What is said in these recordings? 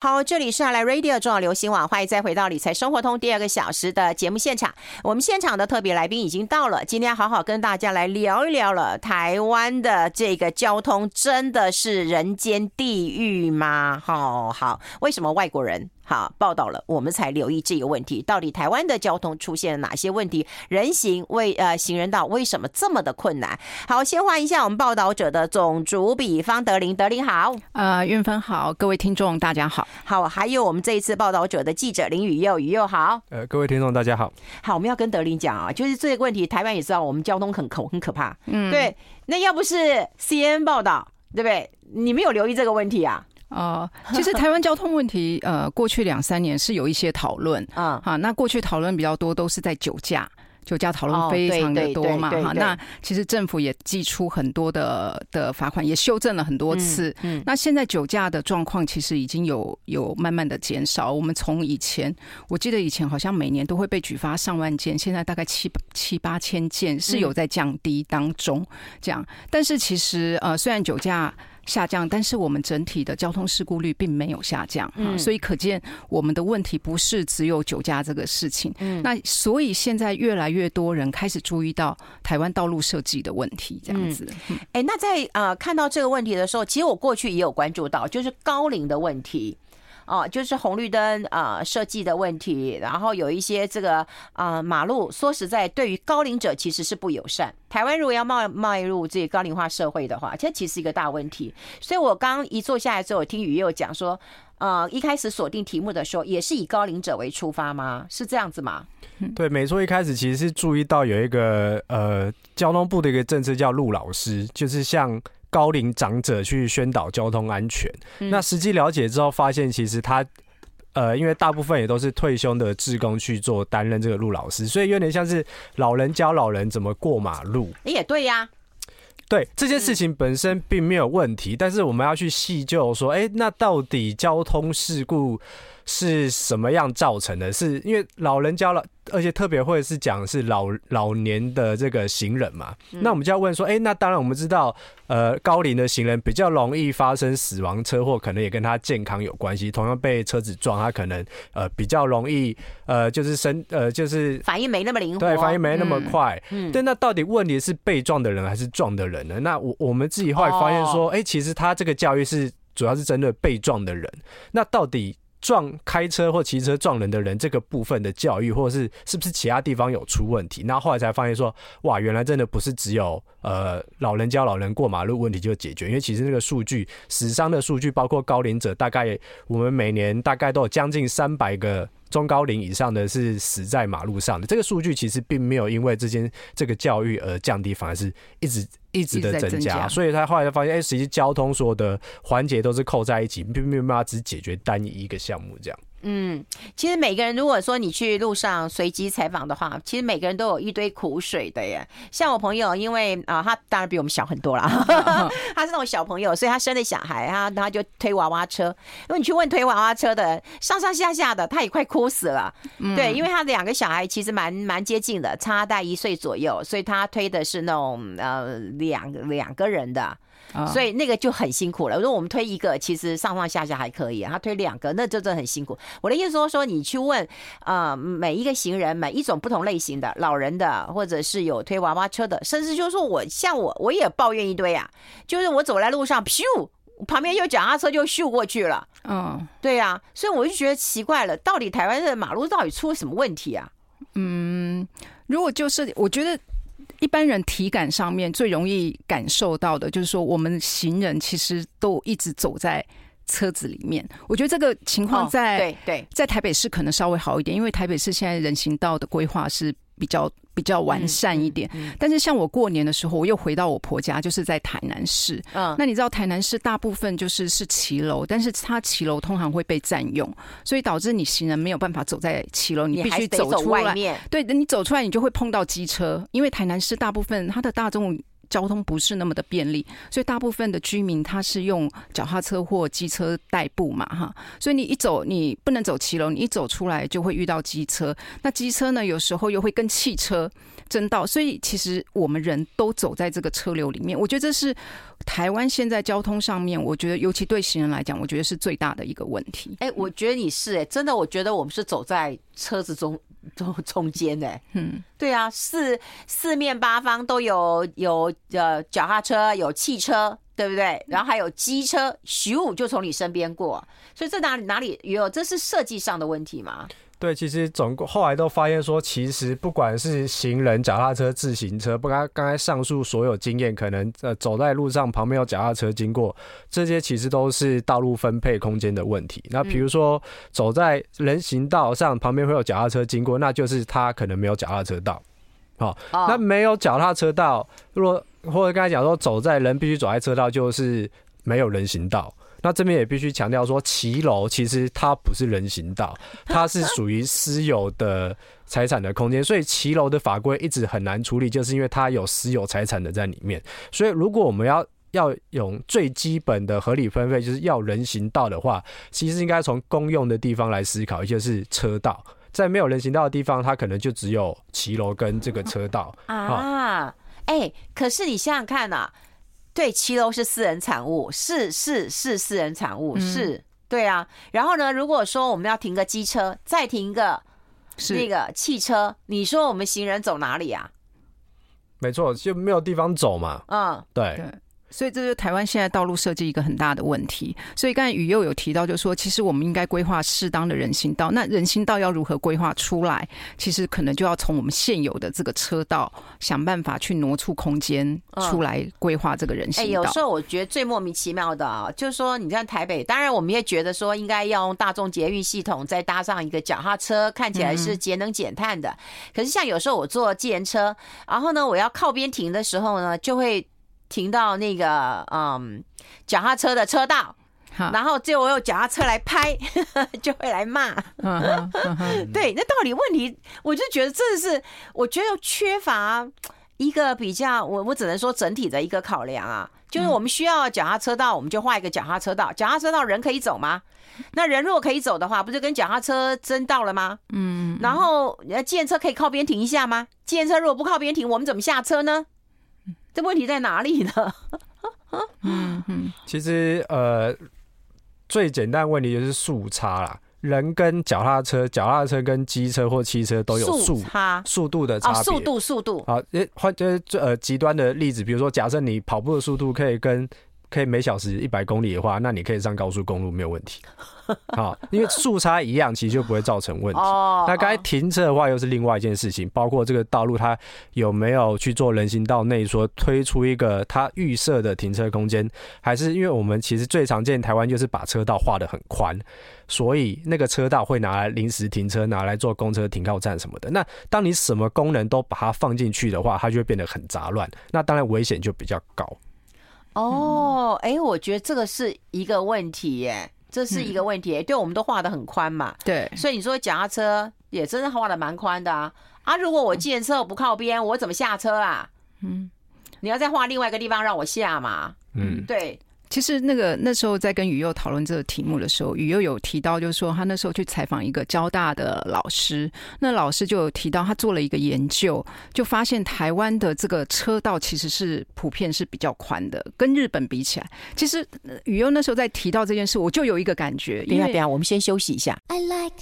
好，这里是来 Radio 中广流行网，欢迎再回到理财生活通第二个小时的节目现场。我们现场的特别来宾已经到了，今天好好跟大家来聊一聊了。台湾的这个交通真的是人间地狱吗？好好，为什么外国人？好，报道了，我们才留意这个问题。到底台湾的交通出现了哪些问题？人行为呃行人道为什么这么的困难？好，先换一下我们报道者的总主笔方德林，德林好，呃，运芬好，各位听众大家好，好，还有我们这一次报道者的记者林宇佑，宇佑好，呃，各位听众大家好，好，我们要跟德林讲啊，就是这个问题，台湾也知道我们交通很可很可怕，嗯，对，那要不是 CNN 报道，对不对？你没有留意这个问题啊？呃，其实台湾交通问题，呃，过去两三年是有一些讨论啊。好，那过去讨论比较多都是在酒驾，酒驾讨论非常的多嘛。哈，那其实政府也寄出很多的的罚款，也修正了很多次。嗯，那现在酒驾的状况其实已经有有慢慢的减少。我们从以前，我记得以前好像每年都会被举发上万件，现在大概七七八千件是有在降低当中。这样，但是其实呃，虽然酒驾。下降，但是我们整体的交通事故率并没有下降，嗯，所以可见我们的问题不是只有酒驾这个事情，嗯，那所以现在越来越多人开始注意到台湾道路设计的问题，这样子。哎，那在呃看到这个问题的时候，其实我过去也有关注到，就是高龄的问题。哦，就是红绿灯啊设计的问题，然后有一些这个啊、马路，说实在，对于高龄者其实是不友善。台湾如果要迈迈入这高龄化社会的话，这其实是一个大问题。所以我刚一坐下来之后，听雨又讲说，呃，一开始锁定题目的时候，也是以高龄者为出发吗？是这样子吗？对，没错，一开始其实是注意到有一个呃交通部的一个政策叫路老师，就是像。高龄长者去宣导交通安全，嗯、那实际了解之后发现，其实他呃，因为大部分也都是退休的职工去做担任这个路老师，所以有点像是老人教老人怎么过马路。也对呀，对这件事情本身并没有问题，嗯、但是我们要去细究说，哎，那到底交通事故是什么样造成的？是因为老人家了。而且特别会是讲是老老年的这个行人嘛，那我们就要问说，哎，那当然我们知道，呃，高龄的行人比较容易发生死亡车祸，可能也跟他健康有关系。同样被车子撞，他可能呃比较容易呃就是生呃就是反应没那么灵活，对，反应没那么快。嗯，对，那到底问题是被撞的人还是撞的人呢？那我我们自己后来发现说，哎，其实他这个教育是主要是针对被撞的人。那到底？撞开车或骑车撞人的人，这个部分的教育，或者是是不是其他地方有出问题？那后来才发现说，哇，原来真的不是只有呃老人教老人过马路问题就解决，因为其实那个数据死伤的数据，包括高龄者，大概我们每年大概都有将近三百个。中高龄以上的是死在马路上的，这个数据其实并没有因为这间这个教育而降低，反而是一直一直的增加。所以他后来就发现，哎，实际交通所有的环节都是扣在一起，并没有办法只解决单一一个项目这样。嗯，其实每个人，如果说你去路上随机采访的话，其实每个人都有一堆苦水的耶。像我朋友，因为啊，他当然比我们小很多啦，他是那种小朋友，所以他生了小孩，他他就推娃娃车。如果你去问推娃娃车的，上上下下的，他也快哭死了。嗯、对，因为他的两个小孩其实蛮蛮接近的，差大一岁左右，所以他推的是那种呃两两个人的。所以那个就很辛苦了。如果我们推一个，其实上上下下还可以，他推两个，那就真的很辛苦。我的意思说，说你去问啊，每一个行人，每一种不同类型的老人的，或者是有推娃娃车的，甚至就是说我像我，我也抱怨一堆啊。就是我走在路上，咻，旁边有脚踏车就咻过去了。嗯，对呀。所以我就觉得奇怪了，到底台湾的马路到底出了什么问题啊？嗯，如果就是我觉得。一般人体感上面最容易感受到的，就是说我们行人其实都一直走在车子里面。我觉得这个情况在对对，在台北市可能稍微好一点，因为台北市现在人行道的规划是比较。比较完善一点，但是像我过年的时候，我又回到我婆家，就是在台南市。嗯，那你知道台南市大部分就是是骑楼，但是它骑楼通常会被占用，所以导致你行人没有办法走在骑楼，你必须走出来。对，你走出来你就会碰到机车，因为台南市大部分它的大众交通不是那么的便利，所以大部分的居民他是用脚踏车或机车代步嘛，哈。所以你一走，你不能走骑楼，你一走出来就会遇到机车。那机车呢，有时候又会跟汽车争道，所以其实我们人都走在这个车流里面。我觉得这是台湾现在交通上面，我觉得尤其对行人来讲，我觉得是最大的一个问题。哎、我觉得你是哎、真的，我觉得我们是走在车子中。中 中间呢，嗯，对啊，四四面八方都有有呃脚踏车，有汽车，对不对？然后还有机车，咻就从你身边过，所以这哪里哪里有？这是设计上的问题吗？对，其实总后来都发现说，其实不管是行人、脚踏车、自行车，不刚刚才上述所有经验，可能呃走在路上旁边有脚踏车经过，这些其实都是道路分配空间的问题。那比如说走在人行道上，旁边会有脚踏车经过，那就是他可能没有脚踏车道。好，那没有脚踏车道，如果或者刚才讲说走在人必须走在车道，就是没有人行道。那这边也必须强调说，骑楼其实它不是人行道，它是属于私有的财产的空间，所以骑楼的法规一直很难处理，就是因为它有私有财产的在里面。所以如果我们要要用最基本的合理分配，就是要人行道的话，其实应该从公用的地方来思考，也就是车道。在没有人行道的地方，它可能就只有骑楼跟这个车道啊。哎、欸，可是你想想看啊。对，七楼是私人产物，是是是私人产物，嗯、是，对啊。然后呢，如果说我们要停个机车，再停一个那个汽车，你说我们行人走哪里啊？没错，就没有地方走嘛。嗯，对。对所以这就是台湾现在道路设计一个很大的问题。所以刚才雨佑有提到，就是说其实我们应该规划适当的人行道。那人行道要如何规划出来？其实可能就要从我们现有的这个车道想办法去挪出空间出来规划这个人行道。哎，有时候我觉得最莫名其妙的啊，就是说你在台北，当然我们也觉得说应该要用大众捷运系统，再搭上一个脚踏车，看起来是节能减碳的。可是像有时候我坐计程车，然后呢，我要靠边停的时候呢，就会。停到那个嗯脚踏车的车道，然后就我有脚踏车来拍，就会来骂。对，那道理问题，我就觉得这是我觉得缺乏一个比较，我我只能说整体的一个考量啊，就是我们需要脚踏车道，我们就画一个脚踏车道。脚踏车道人可以走吗？那人如果可以走的话，不就跟脚踏车争道了吗？嗯，然后呃，建车可以靠边停一下吗？计程车如果不靠边停，我们怎么下车呢？这问题在哪里呢？嗯嗯，其实呃，最简单的问题就是速差啦。人跟脚踏车、脚踏车跟机车或汽车都有速差、速度的差别。速度、速度。好，换就是最呃极端的例子，比如说，假设你跑步的速度可以跟可以每小时一百公里的话，那你可以上高速公路没有问题。好，因为速差一样，其实就不会造成问题。那该停车的话，又是另外一件事情，包括这个道路它有没有去做人行道内说推出一个它预设的停车空间，还是因为我们其实最常见台湾就是把车道画得很宽，所以那个车道会拿来临时停车，拿来做公车停靠站什么的。那当你什么功能都把它放进去的话，它就会变得很杂乱，那当然危险就比较高。哦，哎，我觉得这个是一个问题耶。这是一个问题，对，我们都画的很宽嘛，对，所以你说脚踏车也真的画的蛮宽的啊。啊，如果我计程车不靠边，我怎么下车啊？嗯，你要再画另外一个地方让我下嘛？嗯，对。其实那个那时候在跟雨佑讨论这个题目的时候，雨佑有提到，就是说他那时候去采访一个交大的老师，那老师就有提到他做了一个研究，就发现台湾的这个车道其实是普遍是比较宽的，跟日本比起来，其实雨佑那时候在提到这件事，我就有一个感觉。等一下，等一下，我们先休息一下。I like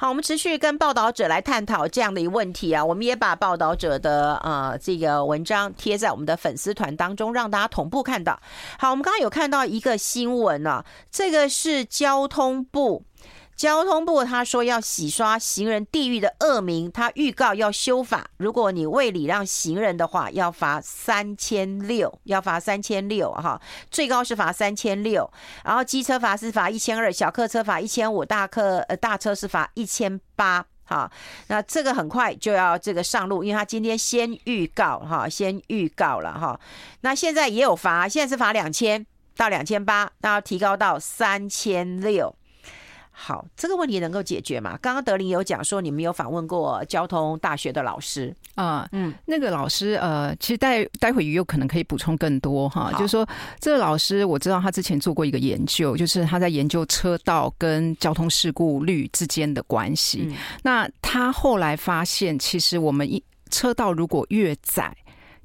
好，我们持续跟报道者来探讨这样的一个问题啊，我们也把报道者的呃这个文章贴在我们的粉丝团当中，让大家同步看到。好，我们刚刚有看到一个新闻呢，这个是交通部。交通部他说要洗刷行人地狱的恶名，他预告要修法，如果你未礼让行人的话，要罚三千六，要罚三千六哈，最高是罚三千六，然后机车罚是罚一千二，小客车罚一千五，大客呃大车是罚一千八，好，那这个很快就要这个上路，因为他今天先预告哈，先预告了哈，那现在也有罚，现在是罚两千到两千八，那要提高到三千六。好，这个问题能够解决吗？刚刚德林有讲说，你们有访问过交通大学的老师啊，嗯，那个老师呃，其实待待会有可能可以补充更多哈，就是说这个老师我知道他之前做过一个研究，就是他在研究车道跟交通事故率之间的关系。嗯、那他后来发现，其实我们一车道如果越窄，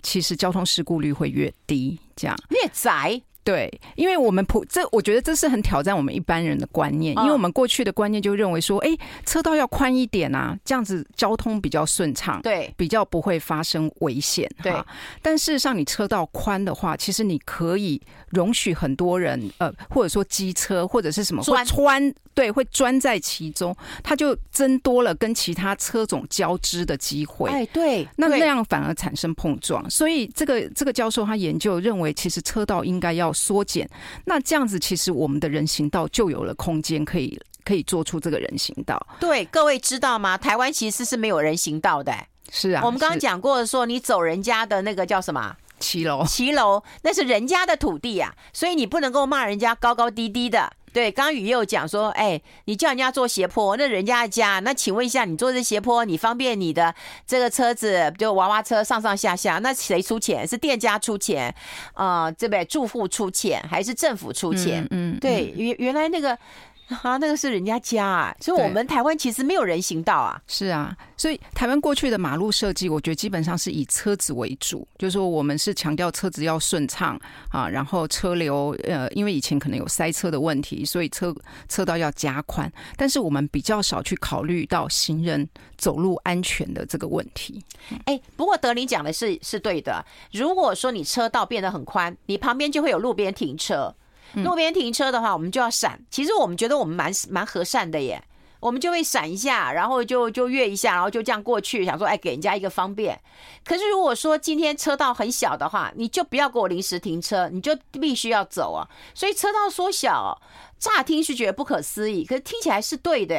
其实交通事故率会越低，这样越窄。对，因为我们普这，我觉得这是很挑战我们一般人的观念，因为我们过去的观念就认为说，哎，车道要宽一点啊，这样子交通比较顺畅，对，比较不会发生危险，对。但事实上，你车道宽的话，其实你可以容许很多人，呃，或者说机车或者是什么会穿，对，会钻在其中，它就增多了跟其他车种交织的机会，哎，对，那那样反而产生碰撞。所以这个这个教授他研究认为，其实车道应该要。缩减，那这样子其实我们的人行道就有了空间，可以可以做出这个人行道。对，各位知道吗？台湾其实是没有人行道的。是啊，我们刚刚讲过说，你走人家的那个叫什么骑楼？骑楼那是人家的土地呀，所以你不能够骂人家高高低低的。对，刚刚宇又讲说，哎，你叫人家坐斜坡，那人家的家，那请问一下，你坐这斜坡，你方便你的这个车子就娃娃车上上下下，那谁出钱？是店家出钱，啊、对不对住户出钱，还是政府出钱？嗯，嗯对，原原来那个。啊，那个是人家家啊，所以我们台湾其实没有人行道啊。是啊，所以台湾过去的马路设计，我觉得基本上是以车子为主，就是说我们是强调车子要顺畅啊，然后车流呃，因为以前可能有塞车的问题，所以车车道要加宽，但是我们比较少去考虑到行人走路安全的这个问题。哎，不过德林讲的是是对的，如果说你车道变得很宽，你旁边就会有路边停车。路边停车的话，我们就要闪。其实我们觉得我们蛮蛮和善的耶，我们就会闪一下，然后就就越一下，然后就这样过去，想说哎，给人家一个方便。可是如果说今天车道很小的话，你就不要给我临时停车，你就必须要走啊。所以车道缩小，乍听是觉得不可思议，可是听起来是对的。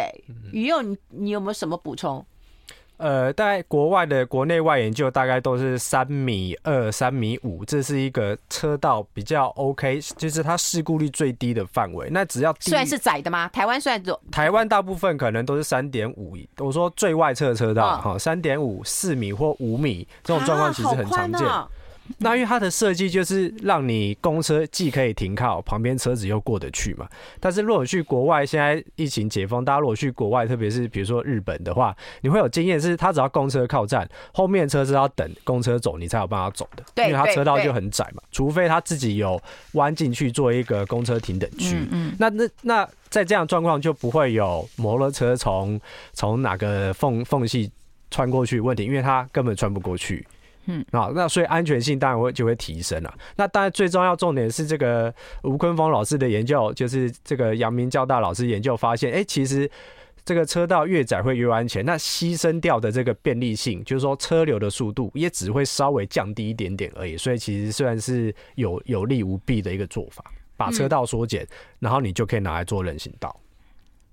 雨佑，你你有没有什么补充？呃，大概国外的国内外研究大概都是三米二、三米五，这是一个车道比较 OK，就是它事故率最低的范围。那只要虽然是窄的吗？台湾算是台湾大部分可能都是三点五，我说最外侧车道哈，三点五、四米或五米这种状况其实很常见。那因为它的设计就是让你公车既可以停靠，旁边车子又过得去嘛。但是如果去国外，现在疫情解封，大家如果去国外，特别是比如说日本的话，你会有经验是，它只要公车靠站，后面车是要等公车走，你才有办法走的。因为它车道就很窄嘛，除非他自己有弯进去做一个公车停等区。嗯嗯。那那那在这样状况就不会有摩托车从从哪个缝缝隙穿过去问题，因为它根本穿不过去。嗯，啊，那所以安全性当然会就会提升了。那当然最重要重点是这个吴坤峰老师的研究，就是这个阳明交大老师研究发现，哎、欸，其实这个车道越窄会越安全。那牺牲掉的这个便利性，就是说车流的速度也只会稍微降低一点点而已。所以其实虽然是有有利无弊的一个做法，把车道缩减，然后你就可以拿来做人行道。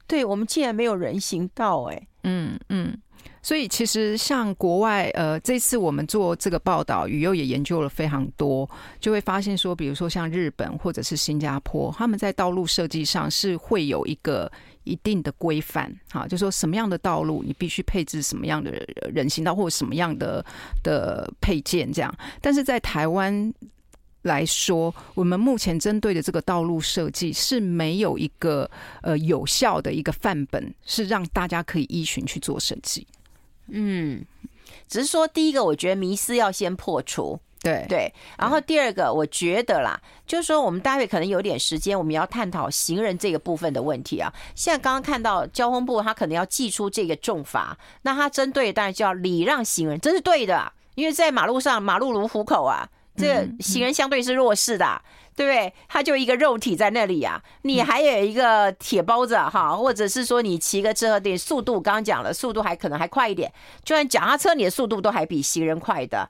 对，我们竟然没有人行道、欸，哎，嗯嗯。所以其实像国外，呃，这次我们做这个报道，宇佑也研究了非常多，就会发现说，比如说像日本或者是新加坡，他们在道路设计上是会有一个一定的规范，哈，就说什么样的道路你必须配置什么样的人行道或者什么样的的配件这样。但是在台湾来说，我们目前针对的这个道路设计是没有一个呃有效的一个范本，是让大家可以依循去做设计。嗯，只是说第一个，我觉得迷思要先破除，对对。然后第二个，我觉得啦，就是说我们待会可能有点时间，我们要探讨行人这个部分的问题啊。现在刚刚看到交通部他可能要祭出这个重罚，那他针对当然就要礼让行人，这是对的，因为在马路上，马路如虎口啊，这行人相对是弱势的。对不对？他就一个肉体在那里啊，你还有一个铁包子哈，或者是说你骑个车的速度，刚刚讲了，速度还可能还快一点，就算脚踏车你的速度都还比行人快的，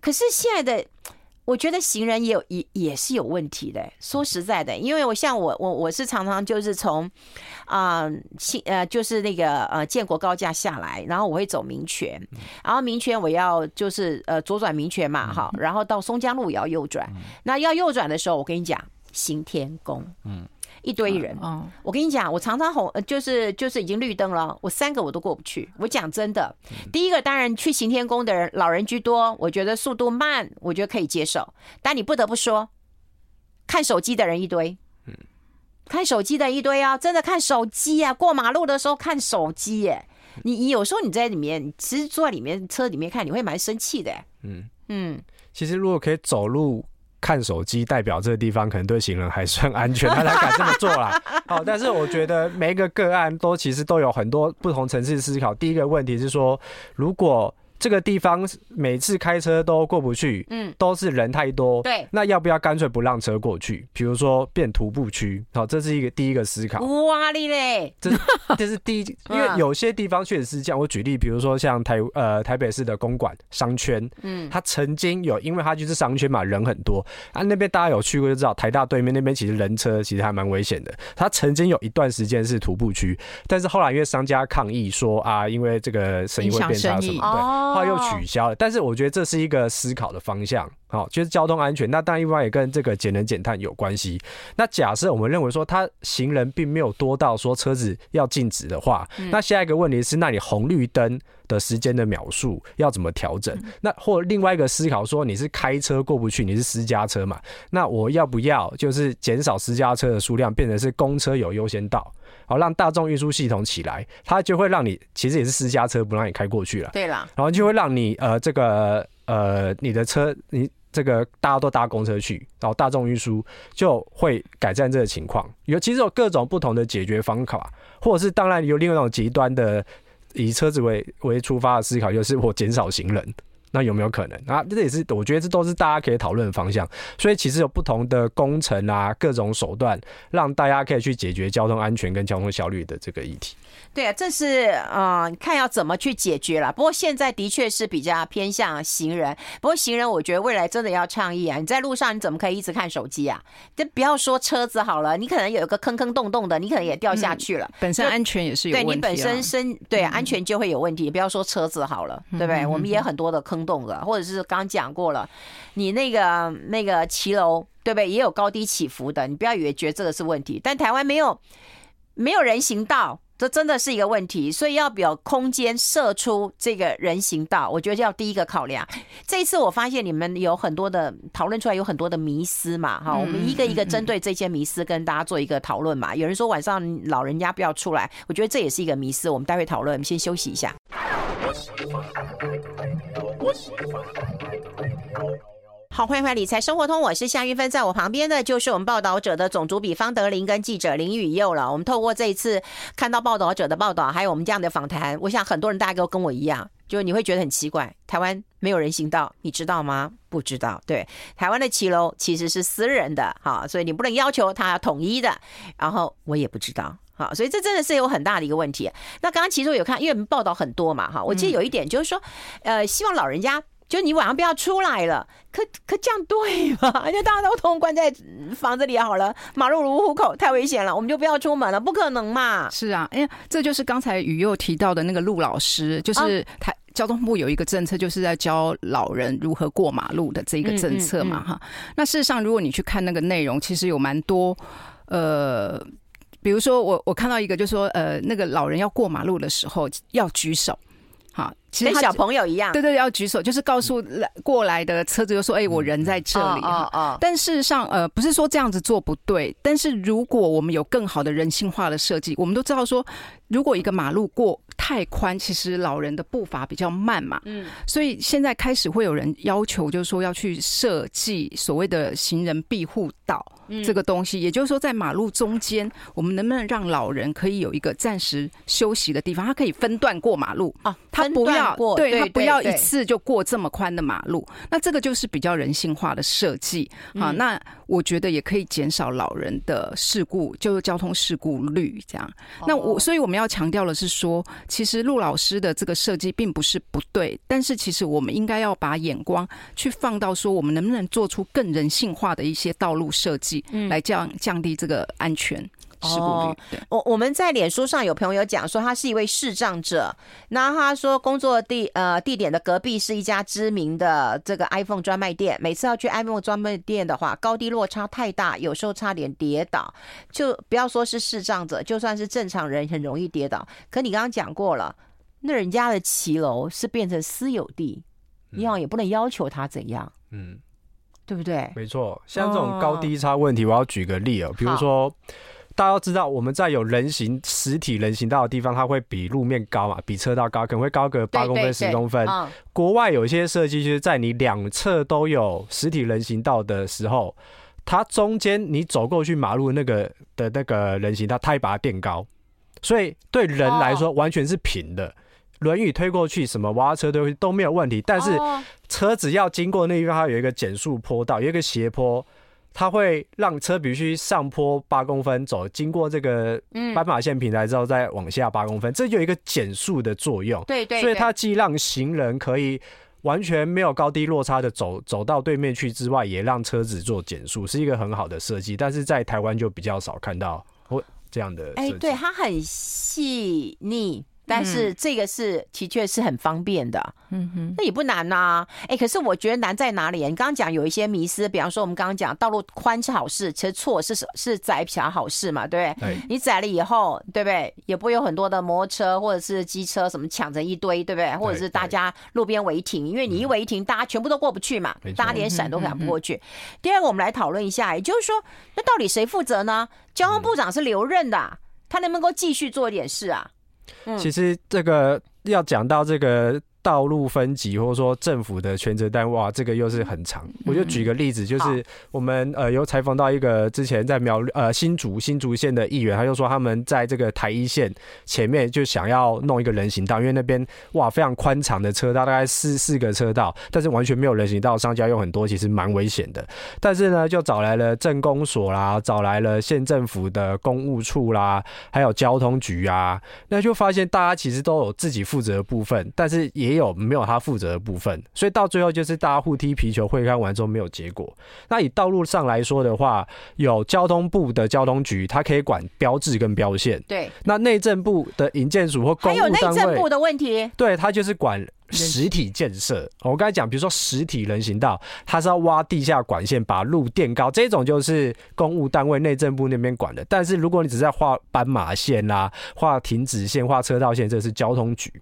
可是现在的。我觉得行人也有也也是有问题的。说实在的，因为我像我我我是常常就是从啊新呃就是那个呃建国高架下来，然后我会走民权，然后民权我要就是呃左转民权嘛哈，然后到松江路也要右转。那要右转的时候，我跟你讲，行天宫，嗯，一堆人，哦，我跟你讲，我常常红，就是就是已经绿灯了，我三个我都过不去。我讲真的，第一个当然去行天宫的人老人居多，我觉得速度慢，我觉得可以接受。但你不得不说，看手机的人一堆，嗯，看手机的一堆啊，真的看手机啊，过马路的时候看手机耶。你你有时候你在里面，其实坐在里面车里面看，你会蛮生气的。嗯嗯，其实如果可以走路。看手机代表这个地方可能对行人还算安全，他才敢这么做啦。好，但是我觉得每一个个案都其实都有很多不同层次思考。第一个问题是说，如果这个地方每次开车都过不去，嗯，都是人太多，对，那要不要干脆不让车过去？比如说变徒步区，好，这是一个第一个思考。哇哩嘞，这是这是第一，因为 有些地方确实是这样。我举例，比如说像台呃台北市的公馆商圈，嗯，它曾经有，因为它就是商圈嘛，人很多啊，那边大家有去过就知道，台大对面那边其实人车其实还蛮危险的。它曾经有一段时间是徒步区，但是后来因为商家抗议说啊，因为这个生意会变差什么，对。话又取消了，但是我觉得这是一个思考的方向，好，就是交通安全。那当然，一般也跟这个节能减碳有关系。那假设我们认为说，他行人并没有多到说车子要禁止的话，那下一个问题是，那你红绿灯的时间的秒数要怎么调整？那或另外一个思考说，你是开车过不去，你是私家车嘛？那我要不要就是减少私家车的数量，变成是公车有优先道？好，让大众运输系统起来，它就会让你其实也是私家车不让你开过去了。对了，然后就会让你呃这个呃你的车你这个大家都搭公车去，然后大众运输就会改善这个情况。有其实有各种不同的解决方法，或者是当然有另外一种极端的以车子为为出发的思考，就是我减少行人。那有没有可能啊？这也是我觉得这都是大家可以讨论的方向。所以其实有不同的工程啊，各种手段，让大家可以去解决交通安全跟交通效率的这个议题。对啊，这是嗯，看要怎么去解决了。不过现在的确是比较偏向行人。不过行人，我觉得未来真的要倡议啊！你在路上你怎么可以一直看手机啊？就不要说车子好了，你可能有一个坑坑洞洞的，你可能也掉下去了。嗯、本身安全也是有问题、啊。对你本身身对安全就会有问题。不要说车子好了，对不对？我们也很多的坑洞的，或者是刚讲过了，你那个那个骑楼，对不对？也有高低起伏的。你不要以为觉得这个是问题，但台湾没有没有人行道。这真的是一个问题，所以要有空间设出这个人行道，我觉得要第一个考量。这一次我发现你们有很多的讨论出来，有很多的迷思嘛，哈，我们一个一个针对这些迷思跟大家做一个讨论嘛。有人说晚上老人家不要出来，我觉得这也是一个迷思，我们待会讨论，我们先休息一下。好，欢迎回来《理财生活通》，我是夏韵芬，在我旁边的就是我们报道者的总主笔方德林跟记者林宇佑了。我们透过这一次看到报道者的报道，还有我们这样的访谈，我想很多人大概都跟我一样，就你会觉得很奇怪，台湾没有人行道，你知道吗？不知道，对，台湾的骑楼其实是私人的，哈，所以你不能要求他统一的。然后我也不知道，好，所以这真的是有很大的一个问题。那刚刚其实我有看，因为我们报道很多嘛，哈，我记得有一点就是说，呃，希望老人家。就你晚上不要出来了，可可这样对吗？就大家都通关在房子里好了，马路如虎口，太危险了，我们就不要出门了，不可能嘛。是啊，哎，这就是刚才雨佑提到的那个陆老师，就是台交通部有一个政策，就是在教老人如何过马路的这一个政策嘛，哈、嗯嗯嗯。那事实上，如果你去看那个内容，其实有蛮多，呃，比如说我我看到一个，就是说呃，那个老人要过马路的时候要举手。好，其实跟小朋友一样，对对，要举手，就是告诉来过来的车子，就说：“哎，我人在这里。”哦哦。但事实上，呃，不是说这样子做不对，但是如果我们有更好的人性化的设计，我们都知道说，如果一个马路过太宽，其实老人的步伐比较慢嘛。嗯。所以现在开始会有人要求，就是说要去设计所谓的行人庇护岛。这个东西，也就是说，在马路中间，我们能不能让老人可以有一个暂时休息的地方？他可以分段过马路啊，他不要过，对，他不要一次就过这么宽的马路。那这个就是比较人性化的设计啊。那我觉得也可以减少老人的事故，就是交通事故率这样。那我所以我们要强调的是说，其实陆老师的这个设计并不是不对，但是其实我们应该要把眼光去放到说，我们能不能做出更人性化的一些道路设计。嗯，来降降低这个安全。事故率。对，我我们在脸书上有朋友讲说，他是一位视障者，那他说工作地呃地点的隔壁是一家知名的这个 iPhone 专卖店，每次要去 iPhone 专卖店的话，高低落差太大，有时候差点跌倒。就不要说是视障者，就算是正常人很容易跌倒。可你刚刚讲过了，那人家的骑楼是变成私有地，你好也不能要求他怎样。嗯。对不对？没错，像这种高低差问题，我要举个例哦。比如说，大家都知道，我们在有人行实体人行道的地方，它会比路面高嘛，比车道高，可能会高个八公分、十公分。国外有一些设计，就是在你两侧都有实体人行道的时候，它中间你走过去马路那个的那个人行道，它会把它垫高，所以对人来说完全是平的。轮椅推过去，什么娃娃车推过去都没有问题，但是车子要经过那地方，它有一个减速坡道，有一个斜坡，它会让车必须上坡八公分走，经过这个斑马线平台之后再往下八公分，这就有一个减速的作用。对对，所以它既让行人可以完全没有高低落差的走走到对面去之外，也让车子做减速，是一个很好的设计。但是在台湾就比较少看到这样的设计。哎，对，它很细腻。但是这个是的确是很方便的，嗯哼，那也不难呐、啊。哎、欸，可是我觉得难在哪里？你刚刚讲有一些迷思，比方说我们刚刚讲道路宽是好事，其实错是是窄比较好事嘛，对不对？你窄了以后，对不对？也不会有很多的摩托车或者是机车什么抢成一堆，对不对？或者是大家路边违停，因为你一违停，大家全部都过不去嘛，大家连闪都赶不过去。第二个，我们来讨论一下，也就是说，那到底谁负责呢？交通部长是留任的，他能不能够继续做一点事啊？其实这个要讲到这个。道路分级，或者说政府的全责单位，哇，这个又是很长。我就举个例子，就是我们呃有采访到一个之前在苗呃新竹新竹县的议员，他就说他们在这个台一线前面就想要弄一个人行道，因为那边哇非常宽敞的车道，大概四四个车道，但是完全没有人行道，商家用很多，其实蛮危险的。但是呢，就找来了镇公所啦，找来了县政府的公务处啦，还有交通局啊，那就发现大家其实都有自己负责的部分，但是也有没有他负责的部分，所以到最后就是大家互踢皮球，会看完之后没有结果。那以道路上来说的话，有交通部的交通局，它可以管标志跟标线。对。那内政部的营建署或公务单位，还有内政部的问题。对，它就是管实体建设。我刚才讲，比如说实体人行道，它是要挖地下管线把路垫高，这种就是公务单位内政部那边管的。但是如果你只是在画斑马线啦、啊、画停止线、画车道线，这是交通局。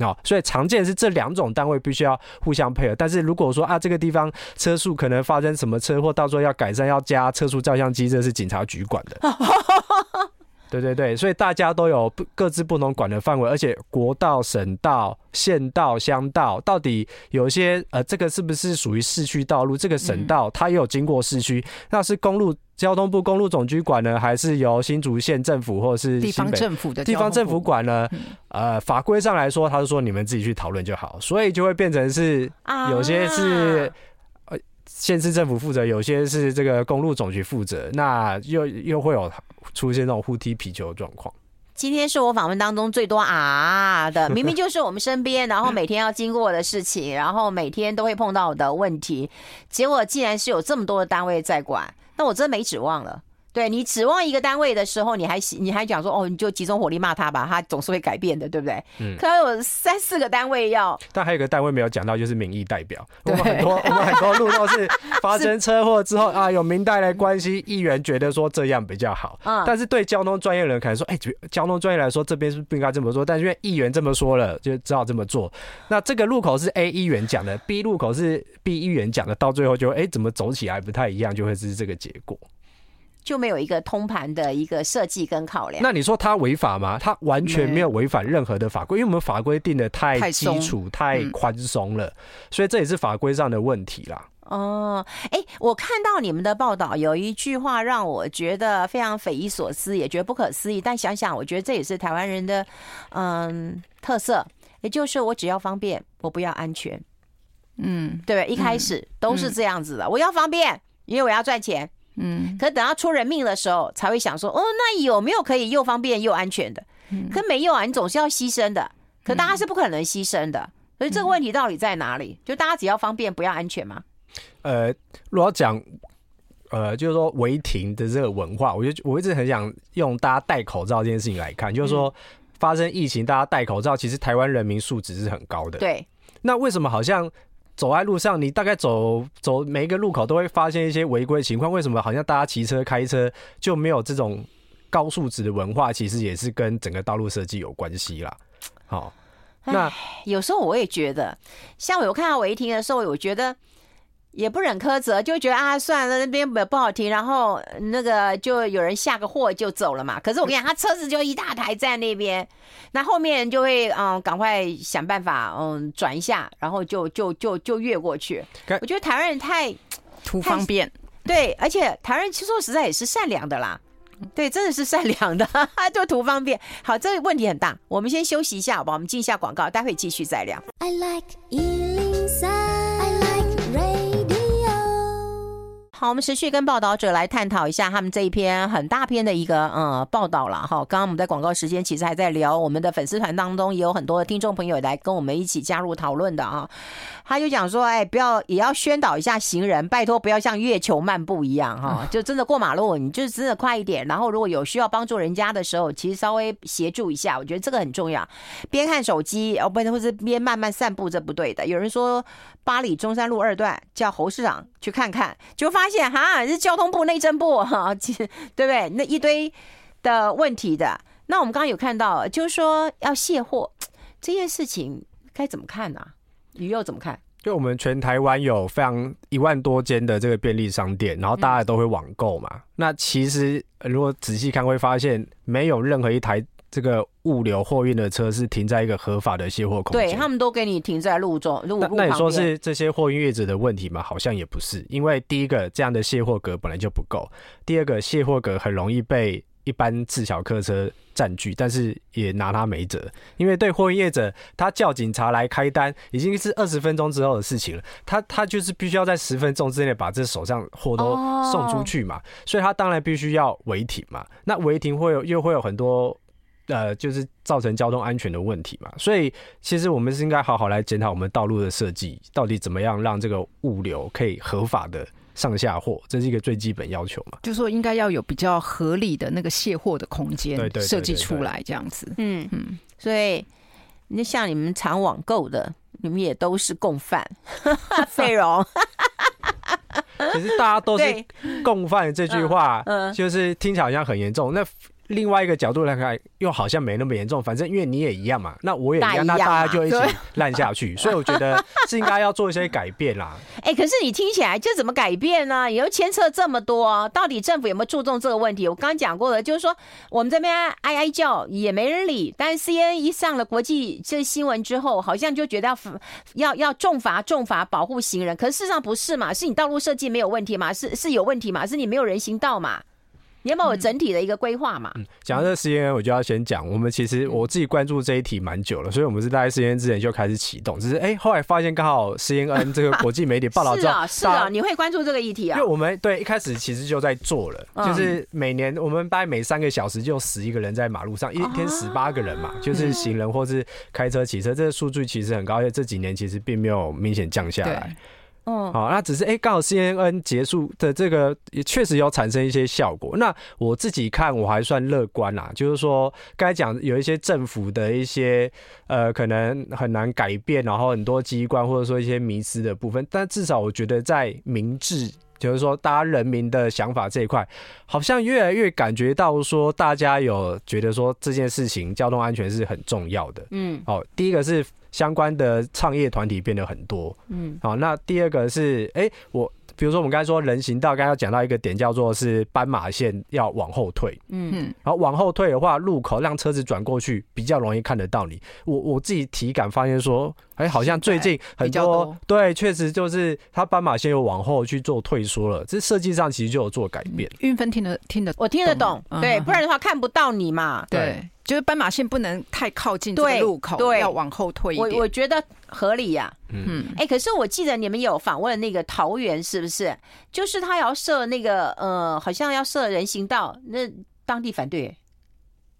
哦，所以常见是这两种单位必须要互相配合。但是如果说啊，这个地方车速可能发生什么车祸，到时候要改善，要加车速照相机，这是警察局管的。对对对，所以大家都有各自不同管的范围，而且国道、省道、县道、乡道，到底有些呃，这个是不是属于市区道路？这个省道它也有经过市区，那是公路交通部公路总局管呢，还是由新竹县政府或者是地方政府的地方政府管呢？呃，法规上来说，他是说你们自己去讨论就好，所以就会变成是有些是。县市政府负责，有些是这个公路总局负责，那又又会有出现那种互踢皮球的状况。今天是我访问当中最多啊的，明明就是我们身边，然后每天要经过的事情，然后每天都会碰到的问题，结果竟然是有这么多的单位在管，那我真没指望了。对，你指望一个单位的时候，你还你还讲说哦，你就集中火力骂他吧，他总是会改变的，对不对？嗯。可能有三四个单位要，但还有一个单位没有讲到，就是民意代表。我们很多我们很多路都是 发生车祸之后啊，有民代来关系，议员觉得说这样比较好。嗯。但是对交通专业人可能说，哎，交通专业来说这边是不应该这么做，但是因为议员这么说了，就只好这么做。那这个路口是 A 议员讲的，B 路口是 B 议员讲的，到最后就哎怎么走起来不太一样，就会是这个结果。就没有一个通盘的一个设计跟考量。那你说他违法吗？他完全没有违反任何的法规，因为我们法规定的太基础、太宽松了，所以这也是法规上的问题啦。哦，哎，我看到你们的报道有一句话让我觉得非常匪夷所思，也觉得不可思议。但想想，我觉得这也是台湾人的嗯特色，也就是我只要方便，我不要安全。嗯，对，一开始都是这样子的，我要方便，因为我要赚钱。嗯，可等到出人命的时候，才会想说，哦，那有没有可以又方便又安全的？可没有啊，你总是要牺牲的。可大家是不可能牺牲的，所以这个问题到底在哪里？就大家只要方便，不要安全吗？呃，如果要讲。呃，就是说违停的这个文化，我就我一直很想用大家戴口罩这件事情来看，就是说发生疫情，大家戴口罩，其实台湾人民素质是很高的。对。那为什么好像走在路上，你大概走走每一个路口都会发现一些违规情况？为什么好像大家骑车开车就没有这种高素质的文化？其实也是跟整个道路设计有关系啦。好，那有时候我也觉得，像我有看到违停的时候，我觉得。也不忍苛责，就觉得啊，算了，那边不好停，然后那个就有人下个货就走了嘛。可是我跟你讲，他车子就一大台在那边，那后面人就会嗯，赶快想办法嗯转一下，然后就就就就越过去。我觉得台湾人太图方便，对，而且台湾人其实说实在也是善良的啦，对，真的是善良的，就图方便。好，这个问题很大，我们先休息一下，好吧？我们进一下广告，待会继续再聊。I like 好，我们持续跟报道者来探讨一下他们这一篇很大篇的一个呃报道了哈。刚刚我们在广告时间其实还在聊，我们的粉丝团当中也有很多的听众朋友来跟我们一起加入讨论的啊。他就讲说，哎，不要也要宣导一下行人，拜托不要像月球漫步一样哈，就真的过马路，你就真的快一点。然后如果有需要帮助人家的时候，其实稍微协助一下，我觉得这个很重要。边看手机哦，不或是边慢慢散步，这不对的。有人说巴黎中山路二段叫侯市长去看看，就发发现哈是交通部内政部 哈，对不对？那一堆的问题的。那我们刚刚有看到，就是说要卸货这件事情该怎么看呢、啊？你又怎么看？就我们全台湾有非常一万多间的这个便利商店，然后大家都会网购嘛。那其实如果仔细看，会发现没有任何一台这个物流货运的车是停在一个合法的卸货空间。对，他们都给你停在路中路。那那你说是这些货运业者的问题吗？好像也不是，因为第一个这样的卸货格本来就不够，第二个卸货格很容易被。一般自小客车占据，但是也拿他没辙，因为对货运业者，他叫警察来开单，已经是二十分钟之后的事情了。他他就是必须要在十分钟之内把这手上货都送出去嘛，所以他当然必须要违停嘛。那违停会有又会有很多呃，就是造成交通安全的问题嘛。所以其实我们是应该好好来检讨我们道路的设计，到底怎么样让这个物流可以合法的。上下货，这是一个最基本要求嘛？就是说应该要有比较合理的那个卸货的空间，设计出来这样子。嗯嗯，所以那像你们常网购的，你们也都是共犯，费 荣。其实大家都是共犯这句话，嗯，就是听起来好像很严重。那另外一个角度来看，又好像没那么严重。反正因为你也一样嘛，那我也一样，那大家就一起 烂下去。所以我觉得是应该要做一些改变啦。哎、欸，可是你听起来这怎么改变呢？也又牵扯这么多，到底政府有没有注重这个问题？我刚刚讲过了，就是说我们这边哀哀叫也没人理。但是 CNN 一上了国际这新闻之后，好像就觉得要要要重罚重罚保护行人。可是事实上不是嘛？是你道路设计没有问题嘛？是是有问题嘛？是你没有人行道嘛？你有没有整体的一个规划嘛？嗯，讲到这个 CNN，我就要先讲，我们其实我自己关注这一题蛮久了，所以我们是在 CNN 之前就开始启动，只是哎、欸，后来发现刚好 CNN 这个 国际媒体报道之后，是啊，是啊，你会关注这个议题啊？因为我们对一开始其实就在做了，就是每年我们大概每三个小时就死一个人在马路上，一天十八个人嘛，就是行人或是开车骑车，这个数据其实很高，而且这几年其实并没有明显降下来。嗯，好，那只是哎，刚好 CNN 结束的这个也确实有产生一些效果。那我自己看我还算乐观啦，就是说该讲有一些政府的一些呃可能很难改变，然后很多机关或者说一些迷失的部分，但至少我觉得在明治，就是说大家人民的想法这一块，好像越来越感觉到说大家有觉得说这件事情交通安全是很重要的。嗯，好，第一个是。相关的创业团体变得很多，嗯，好，那第二个是，哎、欸，我。比如说，我们刚才说人行道，刚刚要讲到一个点，叫做是斑马线要往后退。嗯，然后往后退的话，路口让车子转过去比较容易看得到你。我我自己体感发现说，哎，好像最近很多对，确实就是它斑马线又往后去做退缩了。这设计上其实就有做改变。运芬听得听得，我听得懂，对，不然的话看不到你嘛。对，就是斑马线不能太靠近这个路口，对，要往后退一点。我我觉得合理呀。嗯，哎，可是我记得你们有访问那个桃园，是不是？就是他要设那个，呃，好像要设人行道，那当地反对，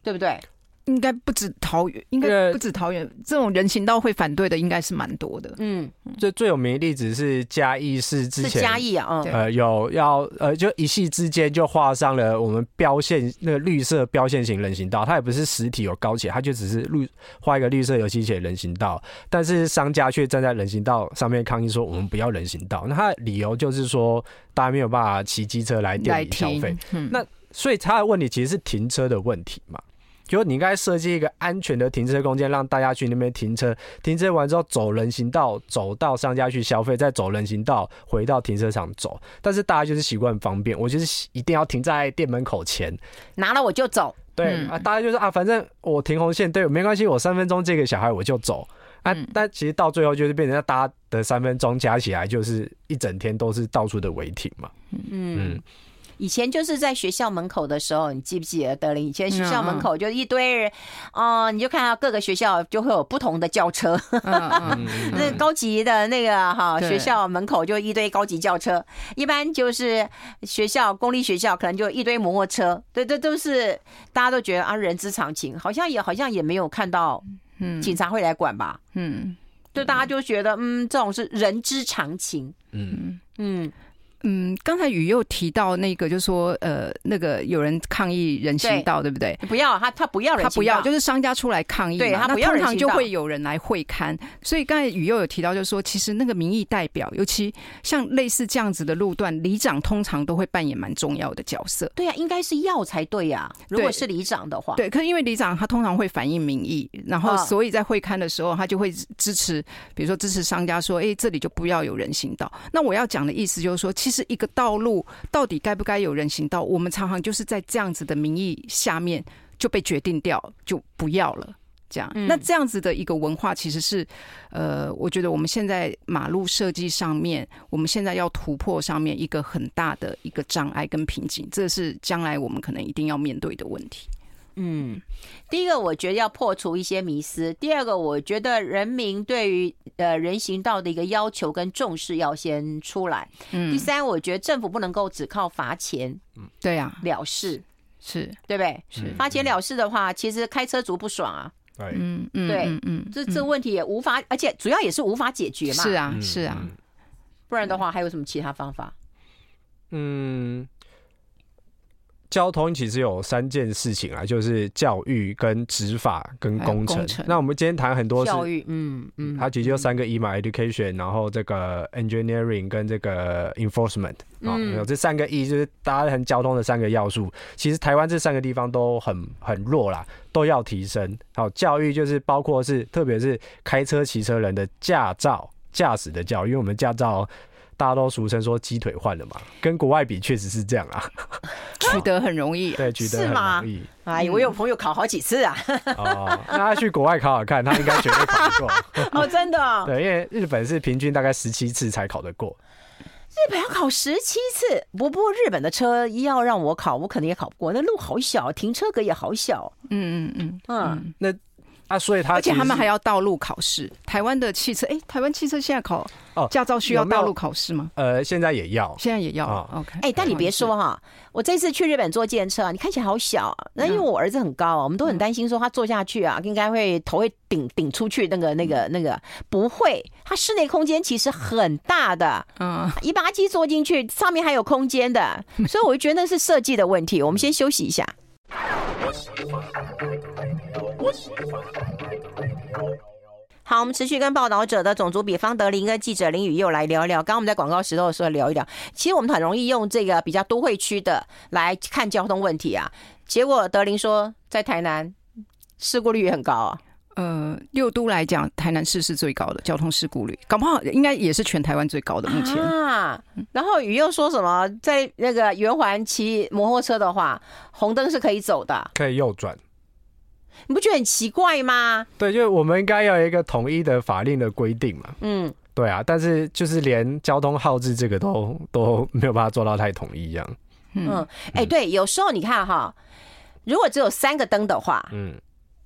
对不对？应该不止桃园，应该不止桃园，这种人行道会反对的应该是蛮多的。嗯，最最有名的例子是嘉义市之前，是嘉义啊，呃，有要呃，就一夕之间就画上了我们标线那个绿色标线型人行道，它也不是实体有高起来，它就只是绿画一个绿色油漆写人行道，但是商家却站在人行道上面抗议说我们不要人行道，那他的理由就是说大家没有办法骑机车来店里消费，嗯、那所以他的问题其实是停车的问题嘛。就你应该设计一个安全的停车空间，让大家去那边停车。停车完之后走人行道，走到商家去消费，再走人行道回到停车场走。但是大家就是习惯方便，我就是一定要停在店门口前，拿了我就走。对、嗯、啊，大家就是啊，反正我停红线，对，没关系，我三分钟接个小孩我就走。啊，嗯、但其实到最后就是变成大家的三分钟加起来就是一整天都是到处的违停嘛。嗯嗯。以前就是在学校门口的时候，你记不记得德林？以前学校门口就一堆人，哦、呃，你就看到各个学校就会有不同的轿车，那高级的那个哈学校门口就一堆高级轿车，一般就是学校公立学校可能就一堆摩托车，对，这都是大家都觉得啊人之常情，好像也好像也没有看到，警察会来管吧，嗯，就大家就觉得嗯这种是人之常情，嗯。嗯。嗯，刚才雨又提到那个，就是说，呃，那个有人抗议人行道，对，对不对？不要他，他不要人行道，他不要，就是商家出来抗议，对，他不要人行道，通常就会有人来会勘。所以刚才雨又有提到，就是说，其实那个民意代表，尤其像类似这样子的路段，里长通常都会扮演蛮重要的角色。对呀、啊，应该是要才对呀、啊。如果是里长的话，对，可是因为里长他通常会反映民意，然后所以在会勘的时候，他就会支持，比如说支持商家说，哎，这里就不要有人行道。那我要讲的意思就是说，其实一个道路。到底该不该有人行道？我们常常就是在这样子的名义下面就被决定掉，就不要了。这样，那这样子的一个文化，其实是，呃，我觉得我们现在马路设计上面，我们现在要突破上面一个很大的一个障碍跟瓶颈，这是将来我们可能一定要面对的问题。嗯，第一个我觉得要破除一些迷思，第二个我觉得人民对于呃人行道的一个要求跟重视要先出来。嗯，第三，我觉得政府不能够只靠罚钱，嗯，对呀，了事是对不对？是罚钱了事的话，其实开车族不爽啊。对，嗯嗯，对，嗯，这这问题也无法，而且主要也是无法解决嘛。是啊，是啊，不然的话还有什么其他方法？嗯。交通其实有三件事情啊，就是教育、跟执法、跟工程。那我们今天谈很多是教育，嗯嗯，它其实就三个 E 嘛，education，然后这个 engineering 跟这个 enforcement 啊，有这三个 E 就是大家很交通的三个要素。其实台湾这三个地方都很很弱啦，都要提升。好，教育就是包括是特别是开车骑车人的驾照、驾驶的教育，因为我们驾照。大家都俗称说鸡腿换了嘛，跟国外比确实是这样啊，取得很容易，对，取得很容易。哎，我有朋友考好几次啊。哦，那他去国外考考看，他应该绝对考得过。哦，真的。对，因为日本是平均大概十七次才考得过。日本要考十七次，不过日本的车要让我考，我肯定也考不过。那路好小，停车格也好小。嗯嗯嗯嗯，那。啊，所以他而且他们还要道路考试。台湾的汽车，哎、欸，台湾汽车现在考哦，驾照需要道路考试吗？呃，现在也要，现在也要。哦、OK，哎、欸，但你别说哈，我这次去日本坐电车、啊，你看起来好小。啊那因为我儿子很高啊，我们都很担心说他坐下去啊，应该会头会顶顶出去。那个、那个、那个不会，它室内空间其实很大的。嗯，一把机坐进去，上面还有空间的，所以我就觉得那是设计的问题。我们先休息一下。好，我们持续跟报道者的种族比方德林跟记者林宇又来聊一聊。刚刚我们在广告时候的时候聊一聊，其实我们很容易用这个比较都会区的来看交通问题啊。结果德林说，在台南事故率也很高啊。呃，六都来讲，台南市是最高的交通事故率，搞不好应该也是全台湾最高的目前。啊，然后雨又说什么，在那个圆环骑摩托车的话，红灯是可以走的，可以右转。你不觉得很奇怪吗？对，就是我们应该要有一个统一的法令的规定嘛。嗯，对啊，但是就是连交通号志这个都都没有办法做到太统一一样。嗯，哎、欸，对，有时候你看哈，如果只有三个灯的话，嗯。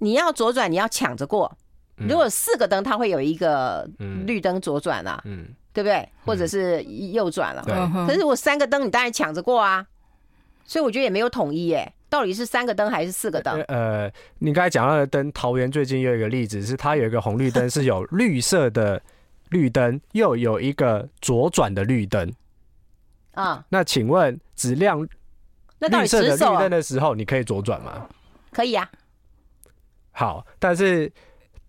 你要左转，你要抢着过。如果四个灯，它会有一个绿灯左转啊，嗯，对不对？或者是右转了。对。可是我三个灯，你当然抢着过啊。所以我觉得也没有统一耶。到底是三个灯还是四个灯？呃，你刚才讲到的灯，桃园最近又有一个例子，是它有一个红绿灯是有绿色的绿灯，又有一个左转的绿灯。啊，那请问只亮绿色的绿灯的时候，你可以左转吗？可以啊。好，但是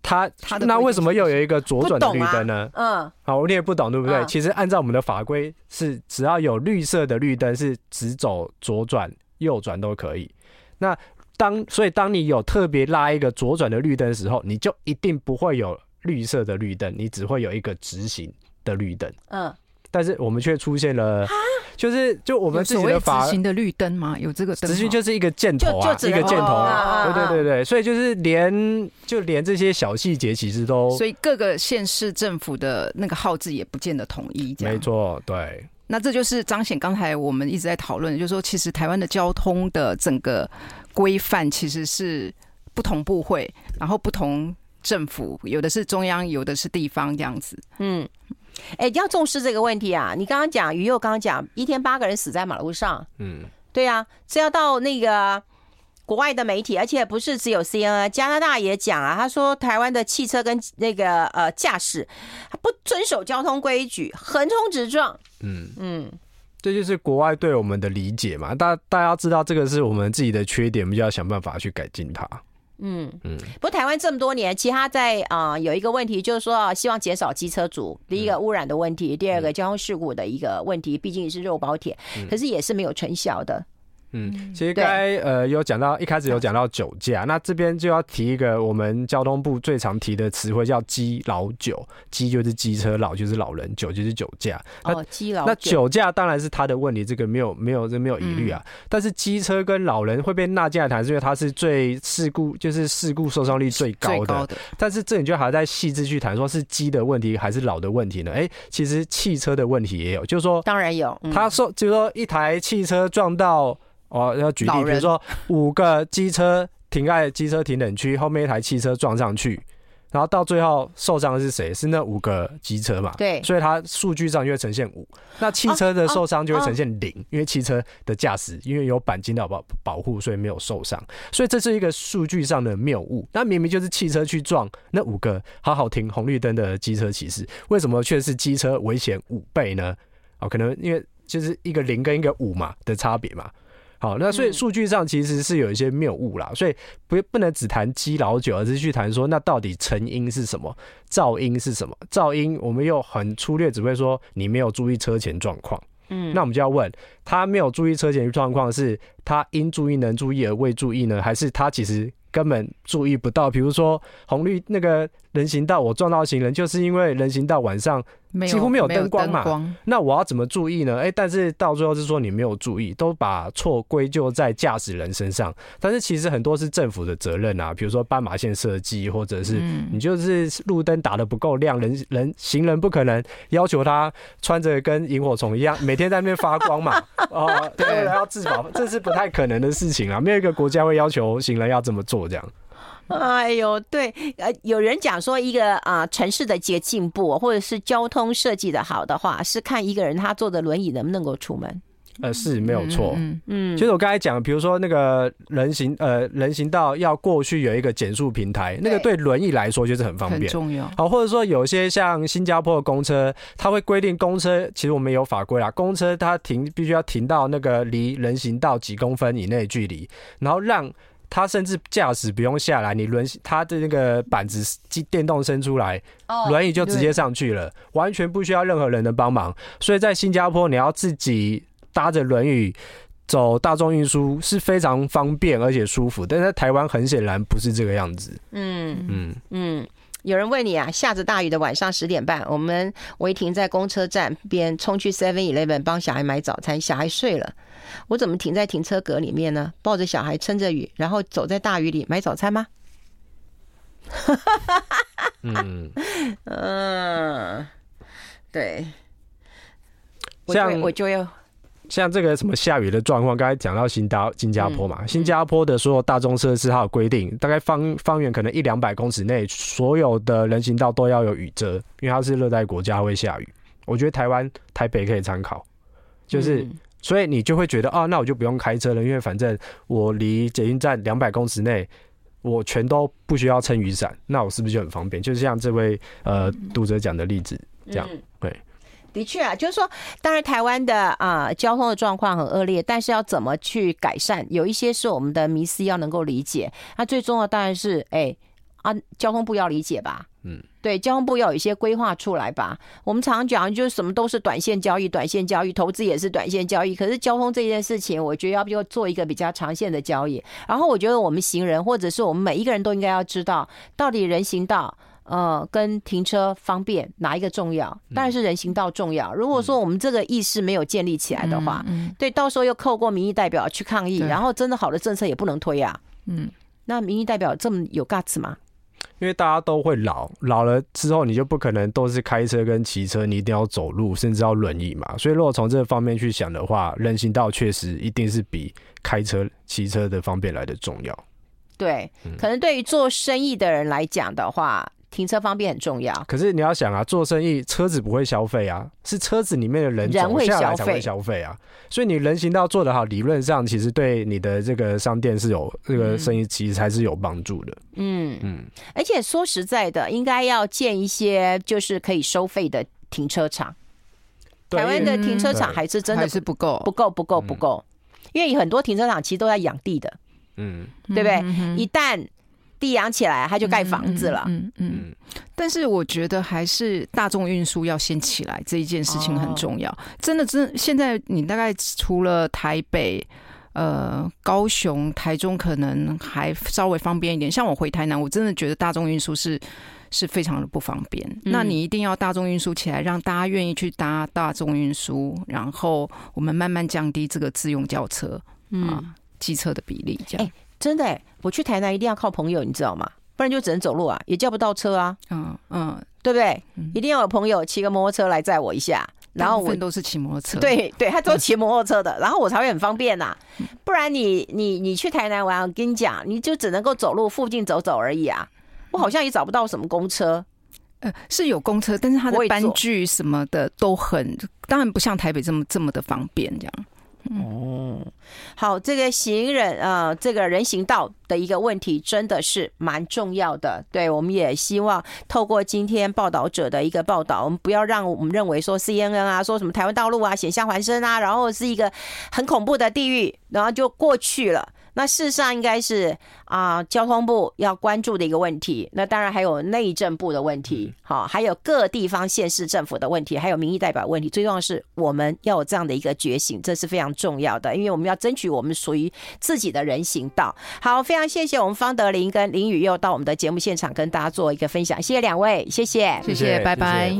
它它那为什么又有一个左转的绿灯呢？嗯，好，你也不懂对不对？其实按照我们的法规是，只要有绿色的绿灯，是只走左转。右转都可以。那当所以当你有特别拉一个左转的绿灯的时候，你就一定不会有绿色的绿灯，你只会有一个直行的绿灯。嗯。但是我们却出现了，就是就我们自己的法直行的绿灯吗？有这个灯？直行就是一个箭头啊，一个箭头啊。对对对对，所以就是连就连这些小细节其实都，所以各个县市政府的那个号志也不见得统一。没错，对。那这就是彰显刚才我们一直在讨论，就是说，其实台湾的交通的整个规范其实是不同部会，然后不同政府，有的是中央，有的是地方这样子。嗯，哎，要重视这个问题啊！你刚刚讲，于佑刚刚讲，一天八个人死在马路上。嗯，对啊，这要到那个。国外的媒体，而且不是只有 CNN，加拿大也讲啊。他说，台湾的汽车跟那个呃驾驶不遵守交通规矩，横冲直撞。嗯嗯，这就是国外对我们的理解嘛。大大家要知道，这个是我们自己的缺点，我们就要想办法去改进它。嗯嗯。不过台湾这么多年，其他在啊、呃、有一个问题，就是说希望减少机车族。第一个污染的问题，第二个交通事故的一个问题，毕竟是肉包铁，可是也是没有成效的。嗯，其实该呃有讲到一开始有讲到酒驾，那这边就要提一个我们交通部最常提的词汇叫“机老酒”，机就是机车，老就是老人，酒就是酒驾。哦，机老那酒驾当然是他的问题，这个没有没有这没有疑虑啊。但是机车跟老人会被纳进来谈，是因为它是最事故就是事故受伤率最高的。但是这你就还要再细致去谈，说是机的问题还是老的问题呢？哎，其实汽车的问题也有，就是说当然有，他说就是说一台汽车撞到。哦，要举例，比如说五个机车停在机车停等区，后面一台汽车撞上去，然后到最后受伤的是谁？是那五个机车嘛？对，所以它数据上就会呈现五。那汽车的受伤就会呈现零，因为汽车的驾驶因为有钣金的保保护，所以没有受伤。所以这是一个数据上的谬误。那明明就是汽车去撞那五个好好停红绿灯的机车骑士，为什么却是机车危险五倍呢？哦，可能因为就是一个零跟一个五嘛的差别嘛。好，那所以数据上其实是有一些谬误啦，所以不不能只谈基老酒，而是去谈说那到底成因是什么，噪音是什么？噪音我们又很粗略只会说你没有注意车前状况，嗯，那我们就要问他没有注意车前状况，是他应注意能注意而未注意呢，还是他其实？根本注意不到，比如说红绿那个人行道，我撞到行人，就是因为人行道晚上几乎没有灯光嘛。那我要怎么注意呢？哎、欸，但是到最后是说你没有注意，都把错归咎在驾驶人身上。但是其实很多是政府的责任啊，比如说斑马线设计，或者是你就是路灯打的不够亮，人人行人不可能要求他穿着跟萤火虫一样，每天在那边发光嘛。哦，对，要自保，这是不太可能的事情啊。没有一个国家会要求行人要这么做。这样，哎呦，对，呃，有人讲说，一个啊、呃、城市的捷径步，或者是交通设计的好的话，是看一个人他坐的轮椅能不能够出门。呃，是没有错，嗯嗯，其实我刚才讲，比如说那个人行呃人行道要过去有一个减速平台，那个对轮椅来说就是很方便，很重要。好，或者说有些像新加坡的公车，它会规定公车，其实我们有法规啦，公车它停必须要停到那个离人行道几公分以内的距离，然后让。他甚至驾驶不用下来，你轮他的那个板子电动伸出来，轮椅就直接上去了，完全不需要任何人的帮忙。所以在新加坡，你要自己搭着轮椅走大众运输是非常方便而且舒服，但在台湾很显然不是这个样子。嗯嗯嗯。有人问你啊，下着大雨的晚上十点半，我们违停在公车站边，冲去 Seven Eleven 帮小孩买早餐，小孩睡了，我怎么停在停车格里面呢？抱着小孩撑着雨，然后走在大雨里买早餐吗？嗯 嗯，对，像我就要。像这个什么下雨的状况，刚才讲到新加新加坡嘛，新加坡的所有大众设施它有规定，大概方方圆可能一两百公尺内，所有的人行道都要有雨遮，因为它是热带国家会下雨。我觉得台湾台北可以参考，就是所以你就会觉得啊，那我就不用开车了，因为反正我离捷运站两百公尺内，我全都不需要撑雨伞，那我是不是就很方便？就是像这位呃读者讲的例子这样，对。的确啊，就是说，当然台湾的啊、呃、交通的状况很恶劣，但是要怎么去改善，有一些是我们的迷思要能够理解。那最重要当然是，哎啊，交通部要理解吧，嗯，对，交通部要有一些规划出来吧。我们常常讲，就是什么都是短线交易，短线交易，投资也是短线交易。可是交通这件事情，我觉得要不要做一个比较长线的交易。然后我觉得我们行人，或者是我们每一个人都应该要知道，到底人行道。呃，跟停车方便哪一个重要？当然是人行道重要。如果说我们这个意识没有建立起来的话，对，到时候又透过民意代表去抗议，然后真的好的政策也不能推啊。嗯，那民意代表这么有 guts 吗？因为大家都会老，老了之后你就不可能都是开车跟骑车，你一定要走路，甚至要轮椅嘛。所以如果从这个方面去想的话，人行道确实一定是比开车、骑车的方便来的重要。对，可能对于做生意的人来讲的话。停车方便很重要，可是你要想啊，做生意车子不会消费啊，是车子里面的人走下来才会消费啊。所以你人行道做得好，理论上其实对你的这个商店是有这个生意，其实还是有帮助的。嗯嗯，而且说实在的，应该要建一些就是可以收费的停车场。台湾的停车场还是真的还是不够，不够，不够，不够。因为很多停车场其实都在养地的，嗯，对不对？一旦地养起来，他就盖房子了。嗯嗯，嗯，但是我觉得还是大众运输要先起来，这一件事情很重要。真的，真现在你大概除了台北、呃高雄、台中，可能还稍微方便一点。像我回台南，我真的觉得大众运输是是非常的不方便。那你一定要大众运输起来，让大家愿意去搭大众运输，然后我们慢慢降低这个自用轿车啊、机车的比例，这样。真的、欸，我去台南一定要靠朋友，你知道吗？不然就只能走路啊，也叫不到车啊。嗯嗯，对不对？一定要有朋友骑个摩托车来载我一下，然后我都是骑摩托车。对对，他都骑摩托车的，然后我才会很方便呐、啊。不然你你你去台南玩，我跟你讲，你就只能够走路附近走走而已啊。我好像也找不到什么公车，呃，是有公车，但是它的班距什么的都很，当然不像台北这么这么的方便这样。哦，好，这个行人啊，这个人行道的一个问题真的是蛮重要的。对，我们也希望透过今天报道者的一个报道，我们不要让我们认为说 CNN 啊，说什么台湾道路啊险象环生啊，然后是一个很恐怖的地狱，然后就过去了。那事实上应该是啊、呃，交通部要关注的一个问题。那当然还有内政部的问题，好，还有各地方县市政府的问题，还有民意代表问题。最重要的是，我们要有这样的一个觉醒，这是非常重要的，因为我们要争取我们属于自己的人行道。好，非常谢谢我们方德林跟林宇佑到我们的节目现场跟大家做一个分享，谢谢两位，谢谢，谢谢，拜拜。